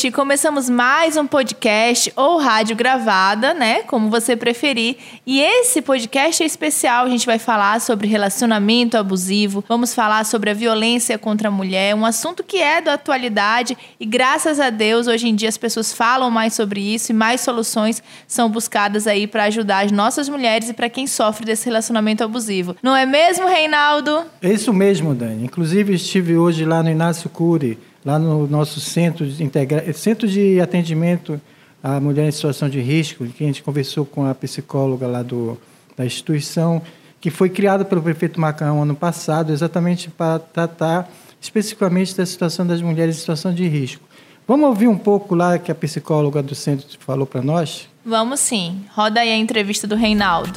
gente! Começamos mais um podcast ou rádio gravada, né? Como você preferir. E esse podcast é especial. A gente vai falar sobre relacionamento abusivo, vamos falar sobre a violência contra a mulher, um assunto que é da atualidade e graças a Deus hoje em dia as pessoas falam mais sobre isso e mais soluções são buscadas aí para ajudar as nossas mulheres e para quem sofre desse relacionamento abusivo. Não é mesmo, Reinaldo? É isso mesmo, Dani. Inclusive estive hoje lá no Inácio Cury lá no nosso centro de, integra... centro de atendimento à mulher em situação de risco, que a gente conversou com a psicóloga lá do, da instituição, que foi criada pelo prefeito Macarrão ano passado, exatamente para tratar especificamente da situação das mulheres em situação de risco. Vamos ouvir um pouco lá que a psicóloga do centro falou para nós? Vamos sim. Roda aí a entrevista do Reinaldo.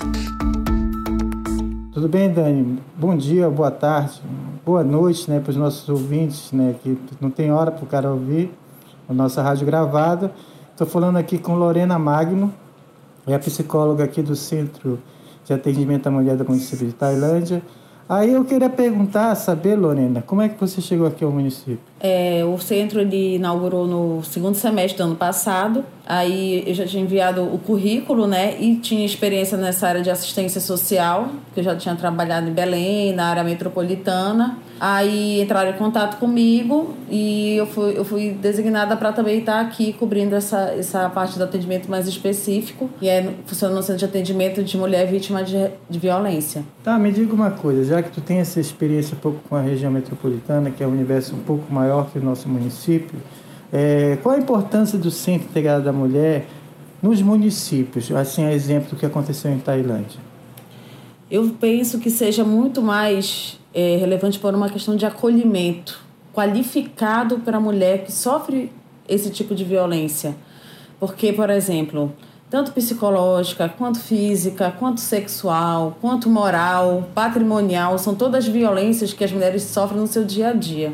Tudo bem, Dani? Bom dia, boa tarde boa noite né, para os nossos ouvintes, né, que não tem hora para o cara ouvir a nossa rádio gravada. Estou falando aqui com Lorena Magno, é a psicóloga aqui do Centro de Atendimento à Mulher do município de Tailândia. Aí eu queria perguntar, saber, Lorena, como é que você chegou aqui ao município? É, o centro ele inaugurou no segundo semestre do ano passado. Aí eu já tinha enviado o currículo, né? E tinha experiência nessa área de assistência social, que eu já tinha trabalhado em Belém, na área metropolitana. Aí entraram em contato comigo e eu fui, eu fui designada para também estar aqui cobrindo essa, essa parte do atendimento mais específico. E é funcionando no centro de atendimento de mulher vítima de, de violência. Tá, me diga uma coisa, já que tu tem essa experiência um pouco com a região metropolitana, que é um universo um pouco maior que o nosso município, é, qual a importância do Centro Integrado da Mulher nos municípios? Assim, a exemplo do que aconteceu em Tailândia. Eu penso que seja muito mais é, relevante por uma questão de acolhimento qualificado para a mulher que sofre esse tipo de violência. Porque, por exemplo, tanto psicológica, quanto física, quanto sexual, quanto moral, patrimonial, são todas violências que as mulheres sofrem no seu dia a dia.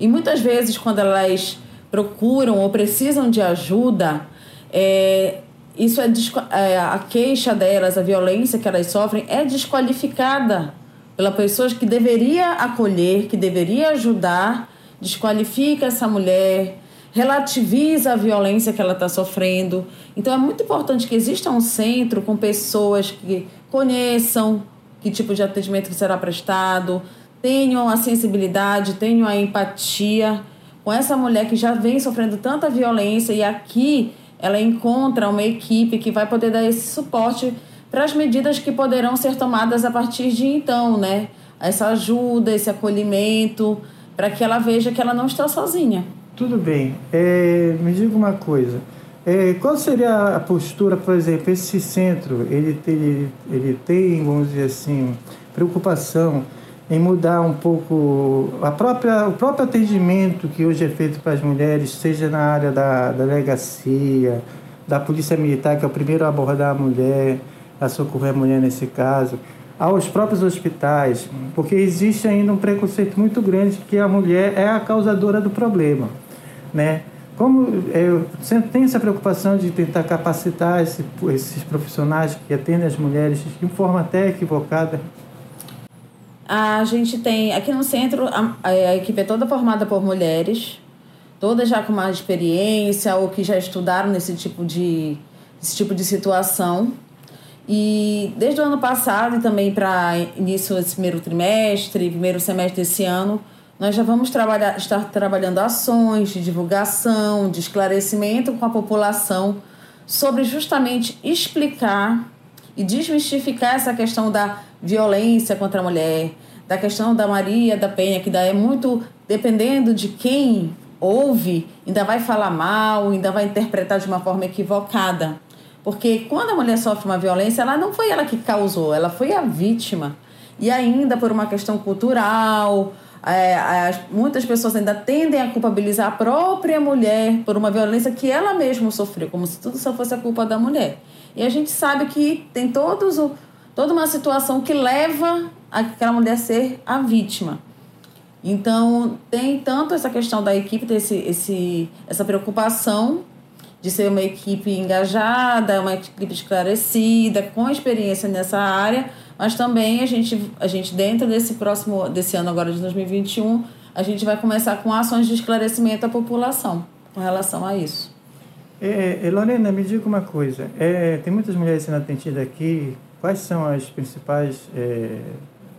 E muitas vezes, quando elas procuram ou precisam de ajuda, é, isso é, é a queixa delas, a violência que elas sofrem é desqualificada pela pessoa que deveria acolher, que deveria ajudar, desqualifica essa mulher, relativiza a violência que ela está sofrendo. Então é muito importante que exista um centro com pessoas que conheçam que tipo de atendimento que será prestado, tenham a sensibilidade, tenham a empatia com essa mulher que já vem sofrendo tanta violência e aqui ela encontra uma equipe que vai poder dar esse suporte para as medidas que poderão ser tomadas a partir de então, né? Essa ajuda, esse acolhimento, para que ela veja que ela não está sozinha. Tudo bem. É, me diga uma coisa. É, qual seria a postura, por exemplo, esse centro, ele tem, ele tem, vamos dizer assim, preocupação em mudar um pouco a própria, o próprio atendimento que hoje é feito para as mulheres, seja na área da, da delegacia, da polícia militar, que é o primeiro a abordar a mulher, a socorrer a mulher nesse caso, aos próprios hospitais, porque existe ainda um preconceito muito grande que a mulher é a causadora do problema, né? Como eu sempre tenho essa preocupação de tentar capacitar esse, esses profissionais que atendem as mulheres de forma até equivocada. A gente tem aqui no centro a, a equipe é toda formada por mulheres, todas já com mais experiência ou que já estudaram nesse tipo de esse tipo de situação. E desde o ano passado e também para início desse primeiro trimestre, primeiro semestre desse ano, nós já vamos trabalhar, estar trabalhando ações de divulgação, de esclarecimento com a população sobre justamente explicar e desmistificar essa questão da violência contra a mulher, da questão da Maria da Penha, que daí é muito dependendo de quem ouve, ainda vai falar mal, ainda vai interpretar de uma forma equivocada. Porque quando a mulher sofre uma violência, ela não foi ela que causou, ela foi a vítima. E ainda por uma questão cultural, é, muitas pessoas ainda tendem a culpabilizar a própria mulher por uma violência que ela mesma sofreu, como se tudo só fosse a culpa da mulher. E a gente sabe que tem todos o, toda uma situação que leva aquela mulher a ser a vítima. Então, tem tanto essa questão da equipe, ter esse, esse, essa preocupação de ser uma equipe engajada, uma equipe esclarecida, com experiência nessa área, mas também a gente, a gente dentro desse próximo, desse ano agora de 2021, a gente vai começar com ações de esclarecimento à população. com relação a isso. É, Lorena, me diga uma coisa. É, tem muitas mulheres sendo atendidas aqui. Quais são as principais é,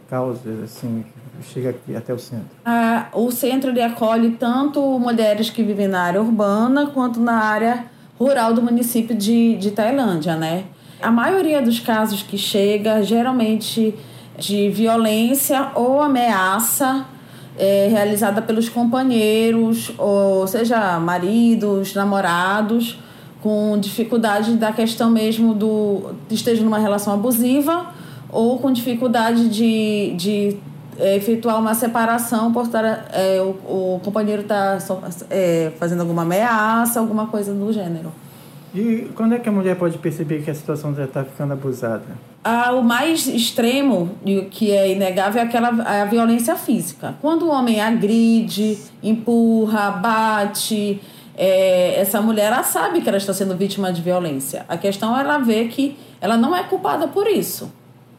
causas assim que chega aqui até o centro? Ah, o centro ele acolhe tanto mulheres que vivem na área urbana quanto na área rural do município de, de Tailândia, né? A maioria dos casos que chega, geralmente de violência ou ameaça é, realizada pelos companheiros, ou seja, maridos, namorados, com dificuldade da questão mesmo do esteja numa relação abusiva ou com dificuldade de, de é, efetuar uma separação por estar, é, o, o companheiro está é, fazendo alguma ameaça, alguma coisa do gênero. E quando é que a mulher pode perceber que a situação já está ficando abusada? Ah, o mais extremo, que é inegável, é aquela é a violência física. Quando o homem agride, empurra, bate, é, essa mulher ela sabe que ela está sendo vítima de violência. A questão é ela ver que ela não é culpada por isso.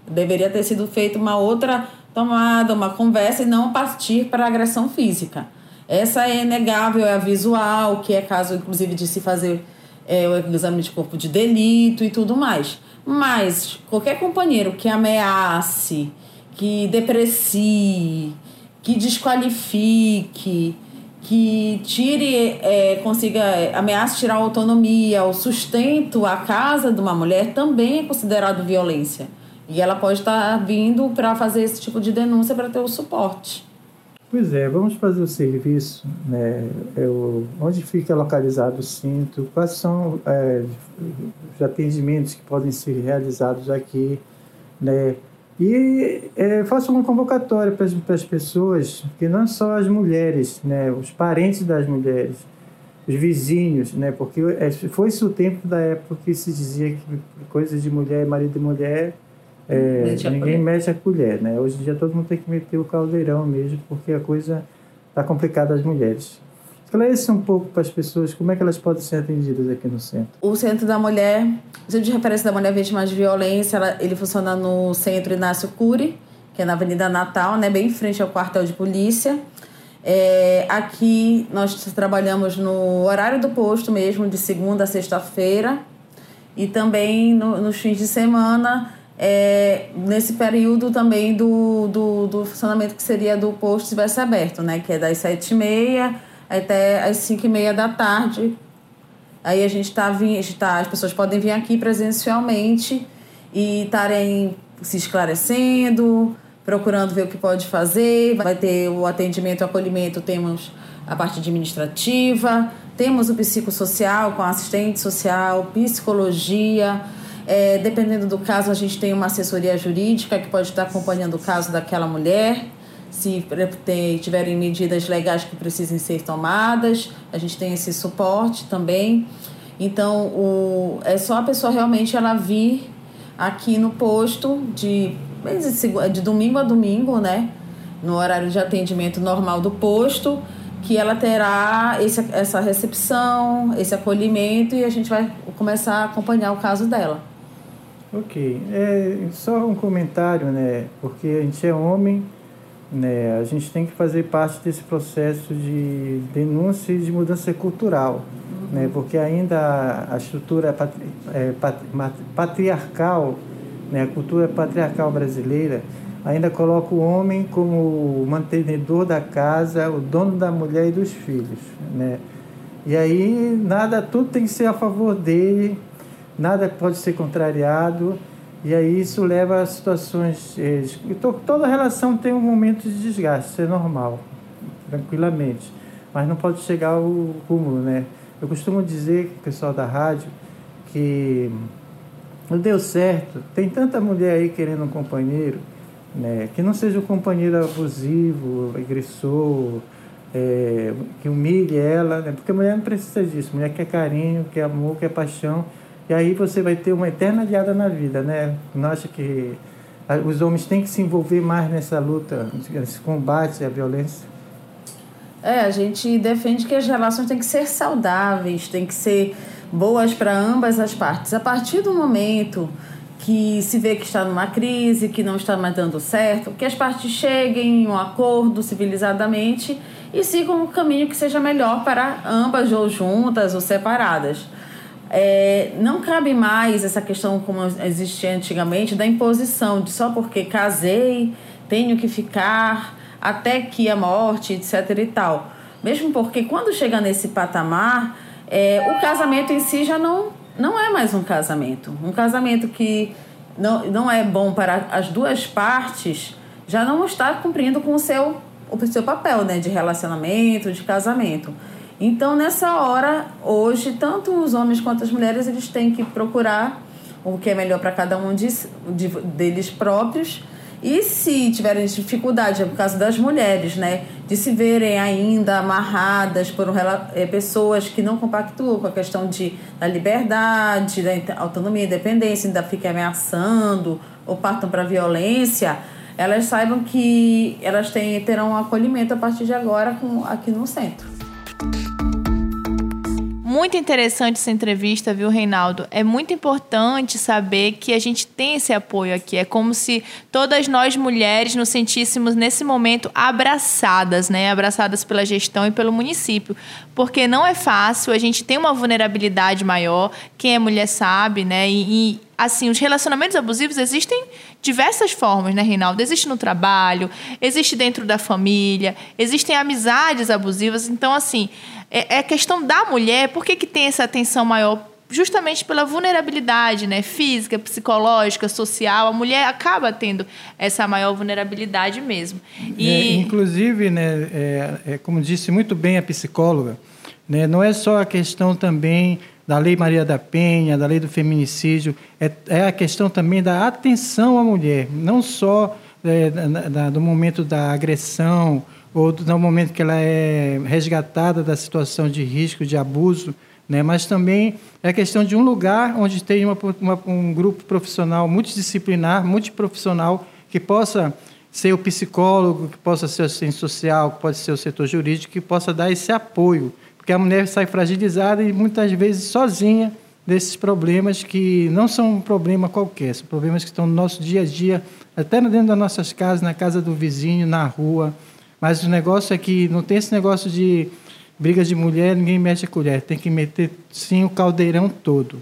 Deveria ter sido feita uma outra tomada, uma conversa e não partir para agressão física. Essa é inegável, é a visual, que é caso, inclusive, de se fazer é, o exame de corpo de delito e tudo mais. Mas qualquer companheiro que ameace, que deprecie, que desqualifique, que tire, é, consiga, é, ameace tirar a autonomia, o sustento, a casa de uma mulher também é considerado violência. E ela pode estar vindo para fazer esse tipo de denúncia para ter o suporte. Pois é, vamos fazer o serviço, né? O, onde fica localizado o cinto, quais são é, os atendimentos que podem ser realizados aqui, né? E é, faça uma convocatória para as pessoas, que não só as mulheres, né? Os parentes das mulheres, os vizinhos, né? Porque é, foi-se o tempo da época que se dizia que coisas de mulher, marido e mulher é, ninguém mexe a colher, né? Hoje em dia todo mundo tem que meter o caldeirão mesmo, porque a coisa está complicada às mulheres. Esclarece um pouco para as pessoas como é que elas podem ser atendidas aqui no centro. O Centro da Mulher, o Centro de Referência da Mulher Vítima de Violência, ela, ele funciona no Centro Inácio Cury, que é na Avenida Natal, né, bem em frente ao quartel de polícia. É, aqui nós trabalhamos no horário do posto mesmo, de segunda a sexta-feira, e também no, nos fins de semana é, nesse período também do, do, do, funcionamento que seria do posto estivesse aberto, né? Que é das sete e meia até as cinco e meia da tarde. Aí a gente está tá, as pessoas podem vir aqui presencialmente e estarem se esclarecendo, procurando ver o que pode fazer. Vai ter o atendimento, o acolhimento, temos a parte administrativa, temos o psicossocial com assistente social, psicologia, é, dependendo do caso, a gente tem uma assessoria jurídica que pode estar acompanhando o caso daquela mulher. Se tiverem medidas legais que precisem ser tomadas, a gente tem esse suporte também. Então, o, é só a pessoa realmente ela vir aqui no posto de, de domingo a domingo, né? No horário de atendimento normal do posto, que ela terá esse, essa recepção, esse acolhimento e a gente vai começar a acompanhar o caso dela. Ok, é só um comentário, né? Porque a gente é homem, né? A gente tem que fazer parte desse processo de denúncia e de mudança cultural, uhum. né? Porque ainda a estrutura patri, é, patriarcal, né? A cultura patriarcal brasileira ainda coloca o homem como o mantenedor da casa, o dono da mulher e dos filhos, né? E aí nada, tudo tem que ser a favor dele nada pode ser contrariado, e aí isso leva a situações. Eh, toda relação tem um momento de desgaste, isso é normal, tranquilamente, mas não pode chegar ao cúmulo, né? Eu costumo dizer, pessoal da rádio, que não deu certo, tem tanta mulher aí querendo um companheiro, né? Que não seja um companheiro abusivo, agressor, é, que humilhe ela, né? Porque a mulher não precisa disso, a mulher quer carinho, quer amor, quer paixão e aí você vai ter uma eterna aliada na vida, né? Acha que os homens têm que se envolver mais nessa luta, nesse combate à violência? É, a gente defende que as relações têm que ser saudáveis, têm que ser boas para ambas as partes. A partir do momento que se vê que está numa crise, que não está mais dando certo, que as partes cheguem em um acordo civilizadamente e sigam um caminho que seja melhor para ambas, ou juntas ou separadas. É, não cabe mais essa questão como existia antigamente da imposição de só porque casei tenho que ficar até que a morte, etc e tal. Mesmo porque quando chega nesse patamar, é, o casamento em si já não, não é mais um casamento. Um casamento que não, não é bom para as duas partes já não está cumprindo com o seu, o seu papel né, de relacionamento, de casamento. Então, nessa hora, hoje, tanto os homens quanto as mulheres, eles têm que procurar o que é melhor para cada um de, de, deles próprios. E se tiverem dificuldade, é por causa das mulheres, né, de se verem ainda amarradas por um, é, pessoas que não compactuam com a questão de, da liberdade, da autonomia, independência, ainda fiquem ameaçando ou partam para a violência, elas saibam que elas têm, terão um acolhimento a partir de agora com, aqui no centro. Muito interessante essa entrevista, viu, Reinaldo? É muito importante saber que a gente tem esse apoio aqui. É como se todas nós mulheres nos sentíssemos nesse momento abraçadas, né? Abraçadas pela gestão e pelo município. Porque não é fácil, a gente tem uma vulnerabilidade maior, quem é mulher sabe, né? E, e assim, os relacionamentos abusivos existem diversas formas, né, Reinaldo? Existe no trabalho, existe dentro da família, existem amizades abusivas. Então, assim, é, é questão da mulher, por que, que tem essa atenção maior? Justamente pela vulnerabilidade, né? Física, psicológica, social, a mulher acaba tendo essa maior vulnerabilidade mesmo. E... É, inclusive, né, é, é, como disse muito bem a psicóloga, né, não é só a questão também da Lei Maria da Penha, da Lei do Feminicídio, é, é a questão também da atenção à mulher, não só é, da, da, do momento da agressão ou no momento que ela é resgatada da situação de risco, de abuso, né? mas também é questão de um lugar onde tem uma, uma, um grupo profissional multidisciplinar, multiprofissional, que possa ser o psicólogo, que possa ser o assistente social, que pode ser o setor jurídico, que possa dar esse apoio, porque a mulher sai fragilizada e muitas vezes sozinha desses problemas que não são um problema qualquer, são problemas que estão no nosso dia a dia, até dentro das nossas casas, na casa do vizinho, na rua, mas o negócio é que não tem esse negócio de briga de mulher, ninguém mexe a colher. Tem que meter, sim, o caldeirão todo.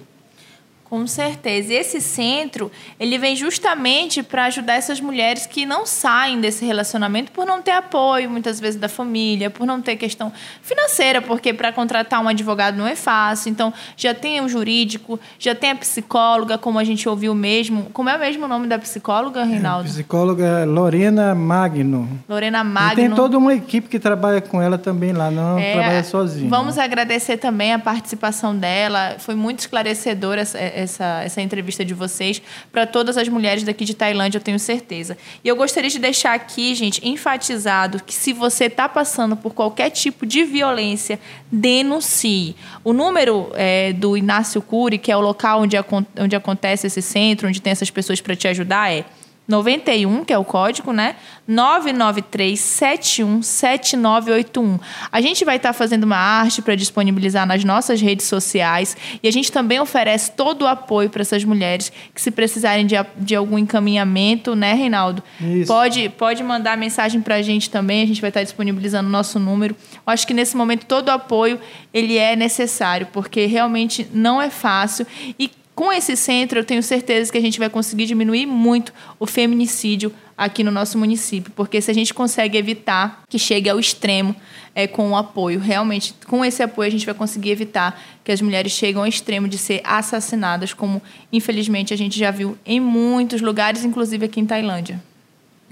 Com certeza. E esse centro, ele vem justamente para ajudar essas mulheres que não saem desse relacionamento por não ter apoio, muitas vezes, da família, por não ter questão financeira, porque para contratar um advogado não é fácil. Então, já tem o jurídico, já tem a psicóloga, como a gente ouviu mesmo. Como é o mesmo nome da psicóloga, Reinaldo? É, psicóloga Lorena Magno. Lorena Magno. E tem toda uma equipe que trabalha com ela também lá, não é, trabalha sozinha. Vamos agradecer também a participação dela. Foi muito esclarecedora essa essa, essa entrevista de vocês para todas as mulheres daqui de Tailândia, eu tenho certeza. E eu gostaria de deixar aqui, gente, enfatizado que se você está passando por qualquer tipo de violência, denuncie. O número é, do Inácio Cury, que é o local onde, onde acontece esse centro, onde tem essas pessoas para te ajudar, é 91, que é o código, né? 993-717981. A gente vai estar tá fazendo uma arte para disponibilizar nas nossas redes sociais e a gente também oferece todo o apoio para essas mulheres que, se precisarem de, de algum encaminhamento, né, Reinaldo? Isso. Pode, pode mandar mensagem para a gente também, a gente vai estar tá disponibilizando o nosso número. Eu acho que nesse momento todo o apoio ele é necessário, porque realmente não é fácil e com esse centro, eu tenho certeza que a gente vai conseguir diminuir muito o feminicídio aqui no nosso município, porque se a gente consegue evitar que chegue ao extremo é, com o apoio, realmente, com esse apoio, a gente vai conseguir evitar que as mulheres cheguem ao extremo de ser assassinadas, como infelizmente a gente já viu em muitos lugares, inclusive aqui em Tailândia.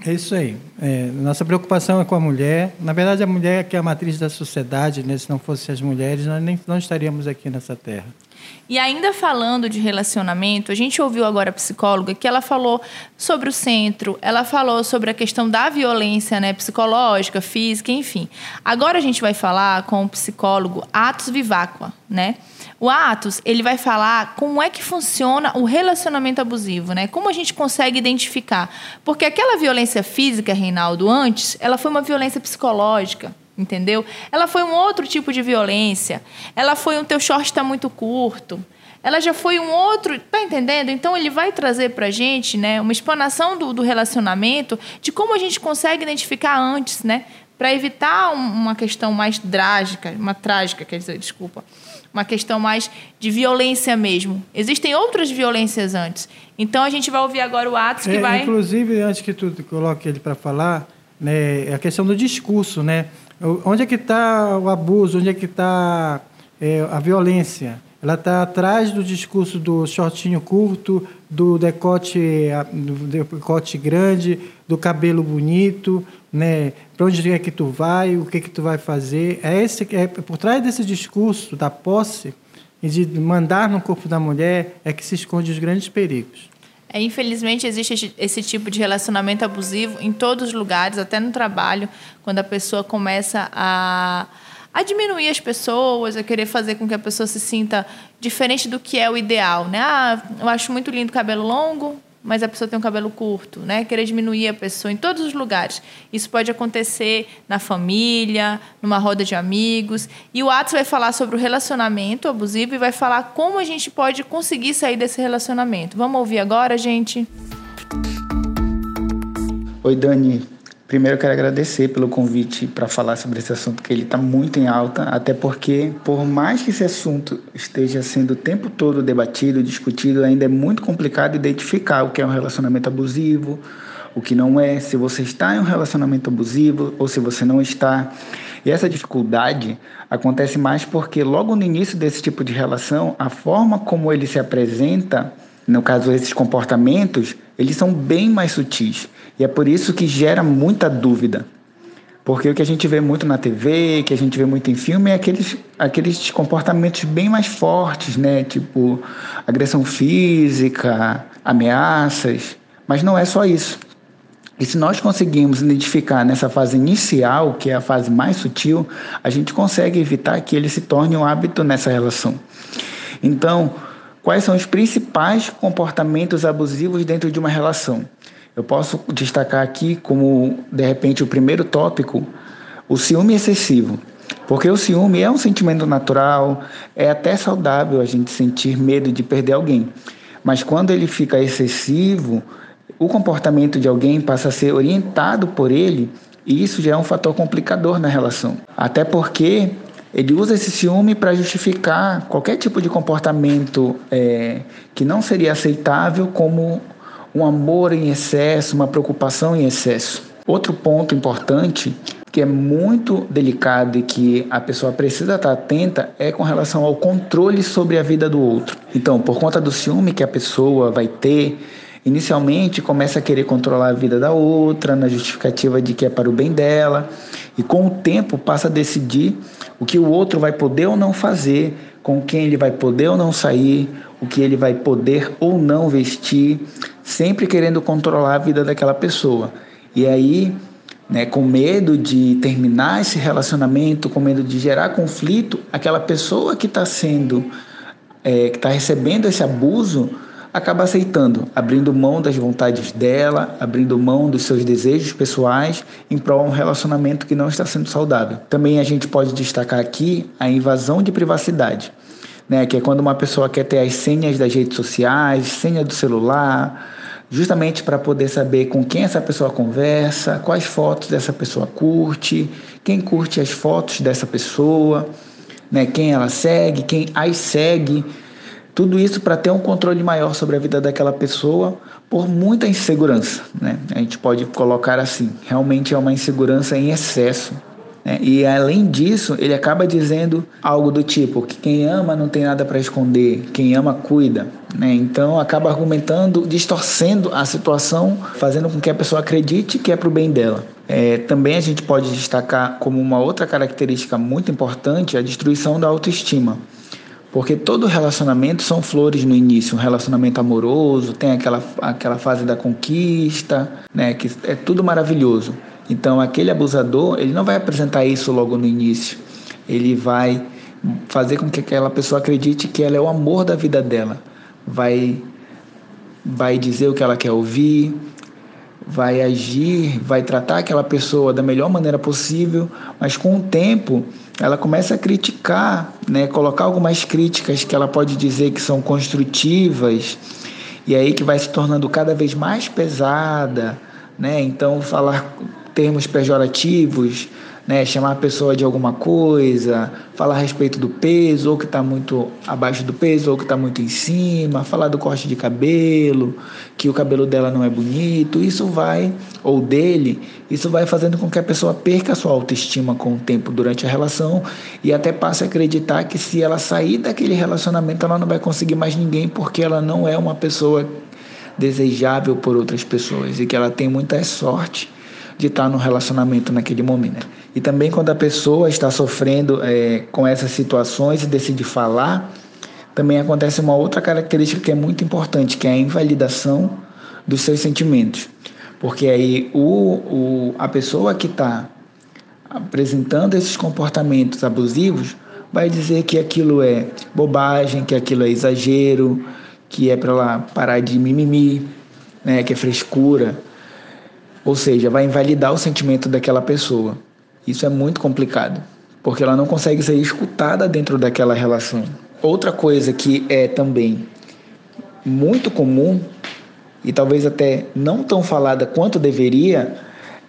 É isso aí. É, nossa preocupação é com a mulher. Na verdade, a mulher é que é a matriz da sociedade. Né? Se não fossem as mulheres, nós nem não estaríamos aqui nessa terra. E ainda falando de relacionamento, a gente ouviu agora a psicóloga que ela falou sobre o centro, ela falou sobre a questão da violência né, psicológica, física, enfim. Agora a gente vai falar com o psicólogo Atos Vivacqua, né? O Atos, ele vai falar como é que funciona o relacionamento abusivo, né? Como a gente consegue identificar. Porque aquela violência física, Reinaldo, antes, ela foi uma violência psicológica entendeu? Ela foi um outro tipo de violência. Ela foi um teu short está muito curto. ela já foi um outro, tá entendendo? Então ele vai trazer pra gente, né, uma explanação do, do relacionamento, de como a gente consegue identificar antes, né? Para evitar uma questão mais trágica, uma trágica, quer dizer, desculpa, uma questão mais de violência mesmo. Existem outras violências antes. Então a gente vai ouvir agora o Atos que é, vai. Inclusive, antes que tu coloque ele para falar, né, é a questão do discurso, né? Onde é que está o abuso? Onde é que está é, a violência? Ela está atrás do discurso do shortinho curto, do decote, do decote grande, do cabelo bonito, né? Para onde é que tu vai? O que é que tu vai fazer? É esse é por trás desse discurso da posse e de mandar no corpo da mulher é que se esconde os grandes perigos. É, infelizmente, existe esse tipo de relacionamento abusivo em todos os lugares, até no trabalho, quando a pessoa começa a, a diminuir as pessoas, a querer fazer com que a pessoa se sinta diferente do que é o ideal. Né? Ah, eu acho muito lindo cabelo longo, mas a pessoa tem um cabelo curto, né? Querer diminuir a pessoa em todos os lugares. Isso pode acontecer na família, numa roda de amigos. E o Atos vai falar sobre o relacionamento abusivo e vai falar como a gente pode conseguir sair desse relacionamento. Vamos ouvir agora, gente? Oi, Dani. Primeiro, eu quero agradecer pelo convite para falar sobre esse assunto, que ele está muito em alta, até porque, por mais que esse assunto esteja sendo o tempo todo debatido, discutido, ainda é muito complicado identificar o que é um relacionamento abusivo, o que não é, se você está em um relacionamento abusivo ou se você não está. E essa dificuldade acontece mais porque, logo no início desse tipo de relação, a forma como ele se apresenta, no caso, esses comportamentos, eles são bem mais sutis. E é por isso que gera muita dúvida. Porque o que a gente vê muito na TV, que a gente vê muito em filme, é aqueles, aqueles comportamentos bem mais fortes, né? Tipo agressão física, ameaças. Mas não é só isso. E se nós conseguimos identificar nessa fase inicial, que é a fase mais sutil, a gente consegue evitar que ele se torne um hábito nessa relação. Então, quais são os principais comportamentos abusivos dentro de uma relação? Eu posso destacar aqui como, de repente, o primeiro tópico, o ciúme excessivo. Porque o ciúme é um sentimento natural, é até saudável a gente sentir medo de perder alguém. Mas quando ele fica excessivo, o comportamento de alguém passa a ser orientado por ele e isso já é um fator complicador na relação. Até porque ele usa esse ciúme para justificar qualquer tipo de comportamento é, que não seria aceitável como um amor em excesso, uma preocupação em excesso. Outro ponto importante que é muito delicado e que a pessoa precisa estar atenta é com relação ao controle sobre a vida do outro. Então, por conta do ciúme que a pessoa vai ter, inicialmente começa a querer controlar a vida da outra, na justificativa de que é para o bem dela, e com o tempo passa a decidir o que o outro vai poder ou não fazer, com quem ele vai poder ou não sair, o que ele vai poder ou não vestir, sempre querendo controlar a vida daquela pessoa. E aí, né, com medo de terminar esse relacionamento, com medo de gerar conflito, aquela pessoa que está sendo, é, que está recebendo esse abuso, acaba aceitando, abrindo mão das vontades dela, abrindo mão dos seus desejos pessoais em prol de um relacionamento que não está sendo saudável. Também a gente pode destacar aqui a invasão de privacidade né? Que é quando uma pessoa quer ter as senhas das redes sociais, senha do celular, justamente para poder saber com quem essa pessoa conversa, quais fotos dessa pessoa curte, quem curte as fotos dessa pessoa, né? Quem ela segue, quem as segue. Tudo isso para ter um controle maior sobre a vida daquela pessoa por muita insegurança, né? A gente pode colocar assim, realmente é uma insegurança em excesso né? E além disso, ele acaba dizendo algo do tipo que quem ama não tem nada para esconder, quem ama cuida. Né? Então acaba argumentando, distorcendo a situação, fazendo com que a pessoa acredite que é para o bem dela. É, também a gente pode destacar como uma outra característica muito importante a destruição da autoestima. Porque todo relacionamento são flores no início, um relacionamento amoroso, tem aquela, aquela fase da conquista, né, que é tudo maravilhoso. Então, aquele abusador, ele não vai apresentar isso logo no início. Ele vai fazer com que aquela pessoa acredite que ela é o amor da vida dela. Vai vai dizer o que ela quer ouvir, vai agir, vai tratar aquela pessoa da melhor maneira possível, mas com o tempo ela começa a criticar, né, colocar algumas críticas que ela pode dizer que são construtivas, e aí que vai se tornando cada vez mais pesada, né? Então falar termos pejorativos, né, chamar a pessoa de alguma coisa, falar a respeito do peso, ou que está muito abaixo do peso, ou que está muito em cima, falar do corte de cabelo, que o cabelo dela não é bonito, isso vai, ou dele, isso vai fazendo com que a pessoa perca a sua autoestima com o tempo durante a relação e até passe a acreditar que se ela sair daquele relacionamento, ela não vai conseguir mais ninguém porque ela não é uma pessoa desejável por outras pessoas e que ela tem muita sorte de estar no relacionamento naquele momento. E também quando a pessoa está sofrendo é, com essas situações e decide falar, também acontece uma outra característica que é muito importante, que é a invalidação dos seus sentimentos. Porque aí o, o, a pessoa que está apresentando esses comportamentos abusivos vai dizer que aquilo é bobagem, que aquilo é exagero, que é para lá parar de mimimi, né, que é frescura. Ou seja, vai invalidar o sentimento daquela pessoa. Isso é muito complicado, porque ela não consegue ser escutada dentro daquela relação. Outra coisa que é também muito comum e talvez até não tão falada quanto deveria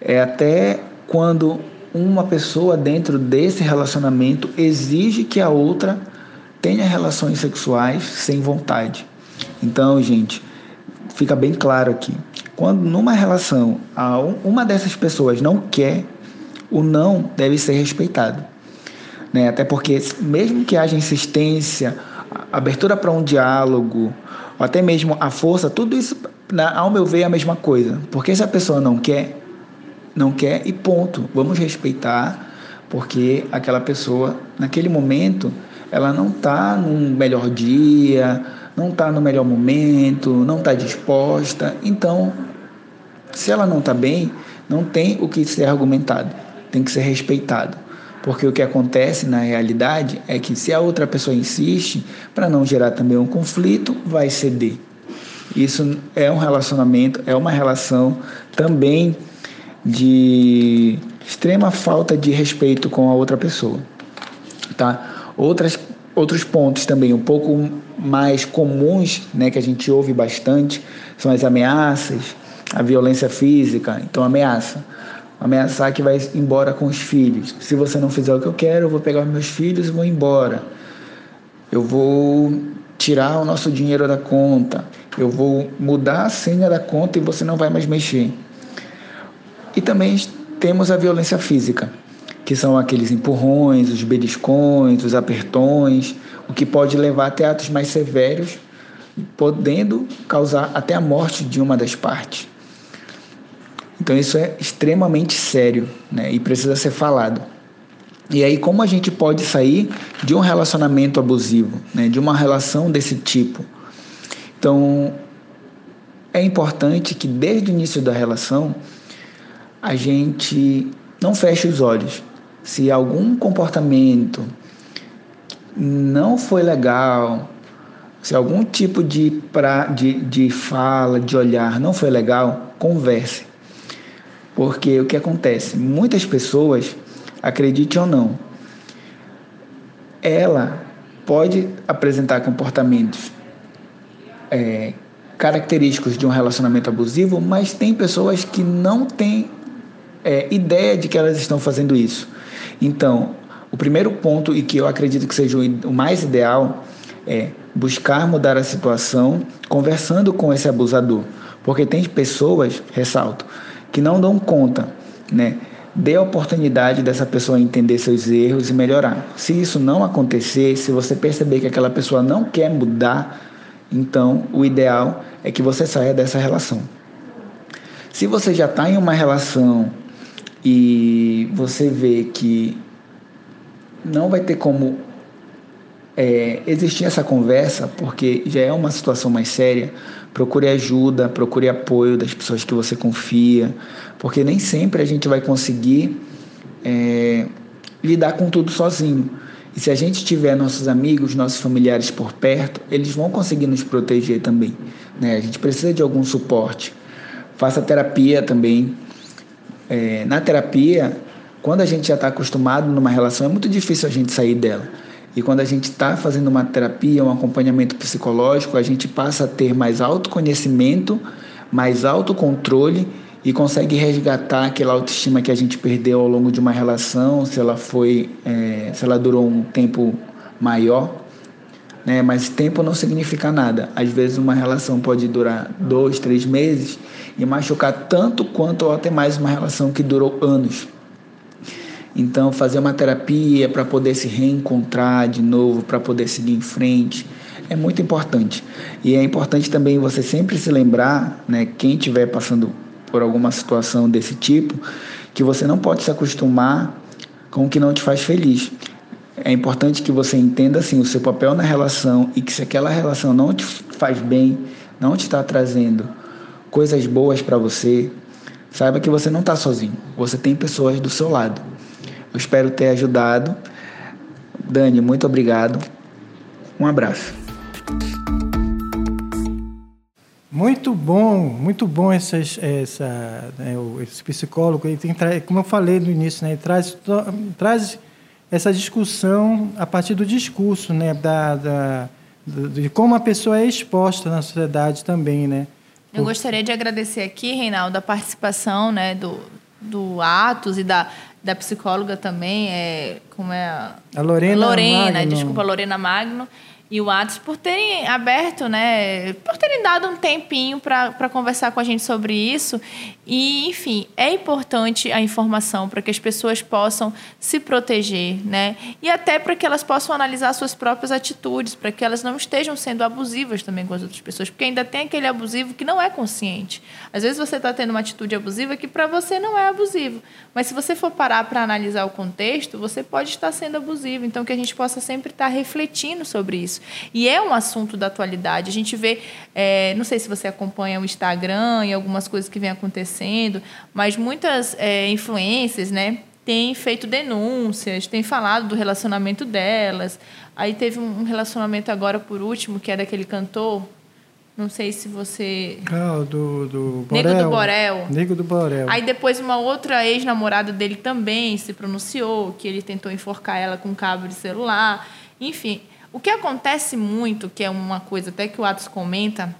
é até quando uma pessoa dentro desse relacionamento exige que a outra tenha relações sexuais sem vontade. Então, gente, fica bem claro aqui. Quando numa relação uma dessas pessoas não quer, o não deve ser respeitado. Né? Até porque, mesmo que haja insistência, abertura para um diálogo, ou até mesmo a força, tudo isso, ao meu ver, é a mesma coisa. Porque se a pessoa não quer, não quer e ponto. Vamos respeitar, porque aquela pessoa, naquele momento, ela não está num melhor dia, não está no melhor momento, não está disposta. Então, se ela não está bem, não tem o que ser argumentado, tem que ser respeitado. Porque o que acontece na realidade é que se a outra pessoa insiste, para não gerar também um conflito, vai ceder. Isso é um relacionamento, é uma relação também de extrema falta de respeito com a outra pessoa. Tá? Outras Outros pontos também um pouco mais comuns, né, que a gente ouve bastante, são as ameaças, a violência física. Então, ameaça. Ameaçar que vai embora com os filhos. Se você não fizer o que eu quero, eu vou pegar meus filhos e vou embora. Eu vou tirar o nosso dinheiro da conta. Eu vou mudar a senha da conta e você não vai mais mexer. E também temos a violência física que são aqueles empurrões, os beliscões, os apertões, o que pode levar até atos mais severos, podendo causar até a morte de uma das partes. Então isso é extremamente sério né, e precisa ser falado. E aí, como a gente pode sair de um relacionamento abusivo, né, de uma relação desse tipo? Então, é importante que desde o início da relação a gente não feche os olhos, se algum comportamento não foi legal, se algum tipo de, pra, de, de fala, de olhar não foi legal, converse. Porque o que acontece? Muitas pessoas, acredite ou não, ela pode apresentar comportamentos é, característicos de um relacionamento abusivo, mas tem pessoas que não têm é, ideia de que elas estão fazendo isso. Então, o primeiro ponto, e que eu acredito que seja o mais ideal, é buscar mudar a situação conversando com esse abusador. Porque tem pessoas, ressalto, que não dão conta, né? Dê a oportunidade dessa pessoa entender seus erros e melhorar. Se isso não acontecer, se você perceber que aquela pessoa não quer mudar, então o ideal é que você saia dessa relação. Se você já está em uma relação e você vê que não vai ter como é, existir essa conversa, porque já é uma situação mais séria, procure ajuda, procure apoio das pessoas que você confia, porque nem sempre a gente vai conseguir é, lidar com tudo sozinho. E se a gente tiver nossos amigos, nossos familiares por perto, eles vão conseguir nos proteger também. Né? A gente precisa de algum suporte. Faça terapia também, é, na terapia, quando a gente já está acostumado numa relação, é muito difícil a gente sair dela. E quando a gente está fazendo uma terapia, um acompanhamento psicológico, a gente passa a ter mais autoconhecimento, mais autocontrole e consegue resgatar aquela autoestima que a gente perdeu ao longo de uma relação, se ela foi, é, se ela durou um tempo maior, né? Mas tempo não significa nada. Às vezes uma relação pode durar dois, três meses e machucar tanto quanto ou até mais uma relação que durou anos. Então, fazer uma terapia para poder se reencontrar de novo, para poder seguir em frente, é muito importante. E é importante também você sempre se lembrar, né, quem estiver passando por alguma situação desse tipo, que você não pode se acostumar com o que não te faz feliz. É importante que você entenda assim o seu papel na relação e que se aquela relação não te faz bem, não te está trazendo coisas boas para você, saiba que você não está sozinho. Você tem pessoas do seu lado. Eu espero ter ajudado. Dani, muito obrigado. Um abraço. Muito bom, muito bom essa, essa, né, esse psicólogo. Ele tem, como eu falei no início, né, ele traz, traz essa discussão a partir do discurso, né, da, da, de como a pessoa é exposta na sociedade também, né. Eu gostaria de agradecer aqui, Reinaldo, a participação né, do, do Atos e da, da psicóloga também, é, como é a, a Lorena, Lorena, Magno. desculpa, Lorena Magno e o Atos por terem aberto, né, por terem dado um tempinho para conversar com a gente sobre isso. E, enfim, é importante a informação para que as pessoas possam se proteger, né? E até para que elas possam analisar suas próprias atitudes, para que elas não estejam sendo abusivas também com as outras pessoas, porque ainda tem aquele abusivo que não é consciente. Às vezes você está tendo uma atitude abusiva que para você não é abusivo, mas se você for parar para analisar o contexto, você pode estar sendo abusivo. Então, que a gente possa sempre estar refletindo sobre isso. E é um assunto da atualidade. A gente vê, é, não sei se você acompanha o Instagram e algumas coisas que vem acontecendo, mas muitas é, influências, né? Têm feito denúncias, têm falado do relacionamento delas. Aí teve um relacionamento agora, por último, que é daquele cantor, não sei se você. Ah, do, do Borel. Nego do Borel. Nego do Borel. Aí depois uma outra ex-namorada dele também se pronunciou, que ele tentou enforcar ela com um cabo de celular. Enfim, o que acontece muito, que é uma coisa até que o Atos comenta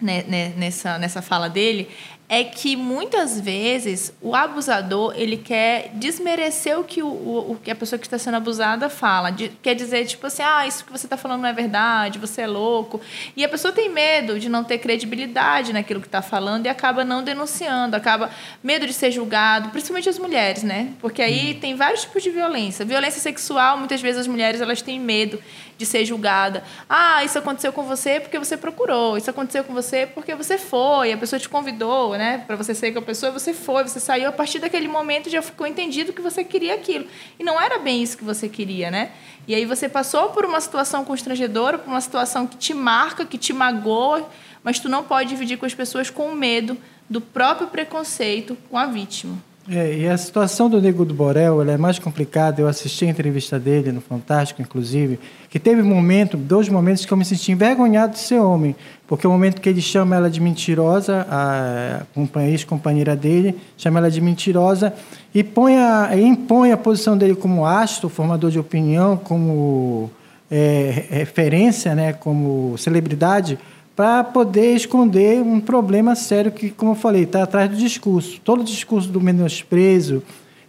né, né, nessa, nessa fala dele, é que muitas vezes o abusador ele quer desmerecer o que, o, o que a pessoa que está sendo abusada fala. De, quer dizer, tipo assim, ah, isso que você está falando não é verdade, você é louco. E a pessoa tem medo de não ter credibilidade naquilo que está falando e acaba não denunciando, acaba medo de ser julgado, principalmente as mulheres, né? Porque aí hum. tem vários tipos de violência. Violência sexual, muitas vezes as mulheres elas têm medo de ser julgada. Ah, isso aconteceu com você porque você procurou, isso aconteceu com você porque você foi, a pessoa te convidou né, para você sair com a pessoa, você foi, você saiu, a partir daquele momento já ficou entendido que você queria aquilo. E não era bem isso que você queria, né? E aí você passou por uma situação constrangedora, por uma situação que te marca, que te magoa, mas tu não pode dividir com as pessoas com medo do próprio preconceito com a vítima. É, e a situação do Nego do Borel é mais complicada. Eu assisti a entrevista dele no Fantástico, inclusive, que teve um momento, dois momentos que eu me senti envergonhado de ser homem. Porque o momento que ele chama ela de mentirosa, a ex-companheira dele, chama ela de mentirosa e põe a, impõe a posição dele como astro, formador de opinião, como é, referência, né, como celebridade, para poder esconder um problema sério que, como eu falei, está atrás do discurso. Todo o discurso do menosprezo,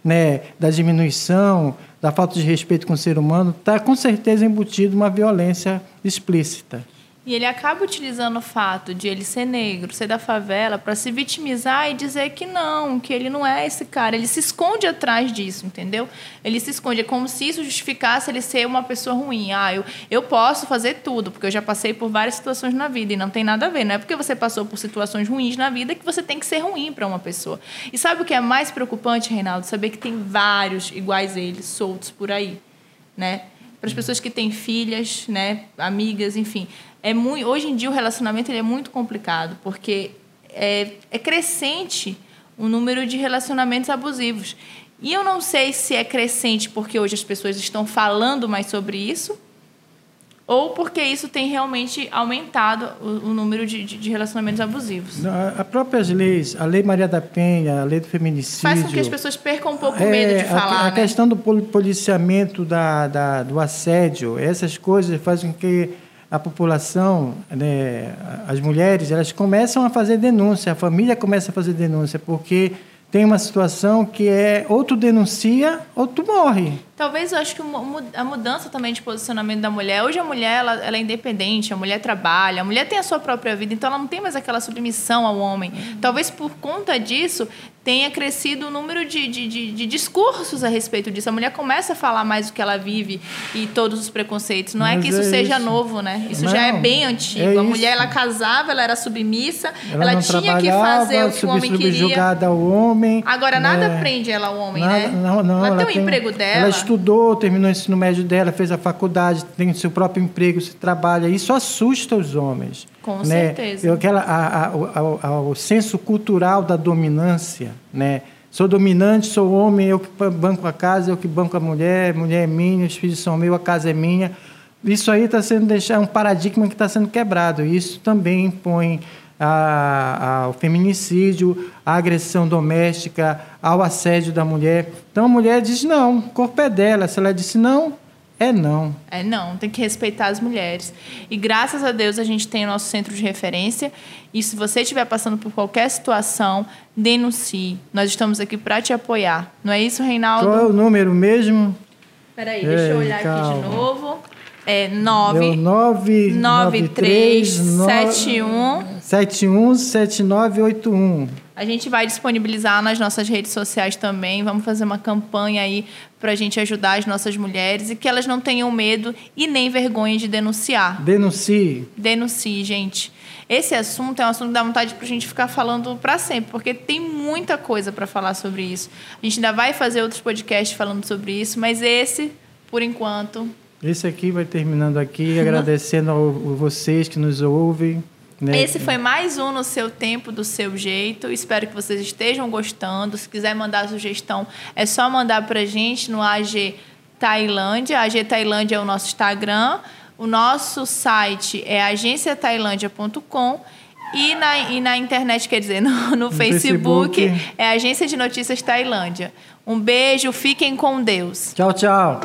né, da diminuição, da falta de respeito com o ser humano, está com certeza embutido uma violência explícita. E ele acaba utilizando o fato de ele ser negro, ser da favela, para se vitimizar e dizer que não, que ele não é esse cara. Ele se esconde atrás disso, entendeu? Ele se esconde. É como se isso justificasse ele ser uma pessoa ruim. Ah, eu, eu posso fazer tudo, porque eu já passei por várias situações na vida e não tem nada a ver. Não é porque você passou por situações ruins na vida que você tem que ser ruim para uma pessoa. E sabe o que é mais preocupante, Reinaldo? Saber que tem vários iguais a ele soltos por aí, né? Para as pessoas que têm filhas, né, amigas, enfim é muito, hoje em dia o relacionamento ele é muito complicado, porque é, é crescente o número de relacionamentos abusivos. E eu não sei se é crescente porque hoje as pessoas estão falando mais sobre isso, ou porque isso tem realmente aumentado o, o número de, de, de, relacionamentos abusivos? As próprias leis, a Lei Maria da Penha, a Lei do Feminicídio... Faz com que as pessoas percam um pouco o é, medo de falar, A, a né? questão do policiamento da, da, do assédio, essas coisas fazem com que a população, né, as mulheres, elas começam a fazer denúncia, a família começa a fazer denúncia, porque tem uma situação que é ou tu denuncia ou tu morre. Talvez eu acho que a mudança também de posicionamento da mulher. Hoje a mulher ela, ela, é independente, a mulher trabalha, a mulher tem a sua própria vida, então ela não tem mais aquela submissão ao homem. Talvez por conta disso tenha crescido o número de, de, de, de, discursos a respeito disso. A mulher começa a falar mais do que ela vive e todos os preconceitos. Não é Mas é que isso é seja isso. novo, né? Isso não, já é bem antigo. É a mulher ela casava, ela era submissa, ela, ela tinha que fazer o que o homem queria. Ao homem. Agora nada né? prende ela ao homem, nada, né? Não, não, ela, ela tem o emprego dela estudou, terminou o ensino médio dela, fez a faculdade, tem seu próprio emprego, se trabalha. Isso assusta os homens. Com né? certeza. Aquela, a, a, a, o senso cultural da dominância, né? Sou dominante, sou homem, eu que banco a casa, eu que banco a mulher, mulher é minha, os filhos são meus, a casa é minha. Isso aí está sendo deixado, é um paradigma que está sendo quebrado. Isso também impõe a, ao feminicídio, à agressão doméstica, ao assédio da mulher. Então a mulher diz não, o corpo é dela. Se ela disse não, é não. É não, tem que respeitar as mulheres. E graças a Deus a gente tem o nosso centro de referência. E se você estiver passando por qualquer situação, denuncie. Nós estamos aqui para te apoiar. Não é isso, Reinaldo? Qual é o número mesmo? Peraí, deixa eu olhar calma. aqui de novo. É 9 93 71 717981. A gente vai disponibilizar nas nossas redes sociais também. Vamos fazer uma campanha aí para a gente ajudar as nossas mulheres e que elas não tenham medo e nem vergonha de denunciar. Denuncie. Denuncie, gente. Esse assunto é um assunto que dá vontade para a gente ficar falando para sempre, porque tem muita coisa para falar sobre isso. A gente ainda vai fazer outros podcasts falando sobre isso, mas esse, por enquanto, esse aqui vai terminando aqui, agradecendo a vocês que nos ouvem. Né? Esse foi mais um no seu tempo, do seu jeito. Espero que vocês estejam gostando. Se quiser mandar sugestão, é só mandar para a gente no AG Tailândia. AG Tailândia é o nosso Instagram. O nosso site é agenciatailândia.com. E na, e na internet, quer dizer, no, no, no Facebook, Facebook, é Agência de Notícias Tailândia. Um beijo, fiquem com Deus. Tchau, tchau.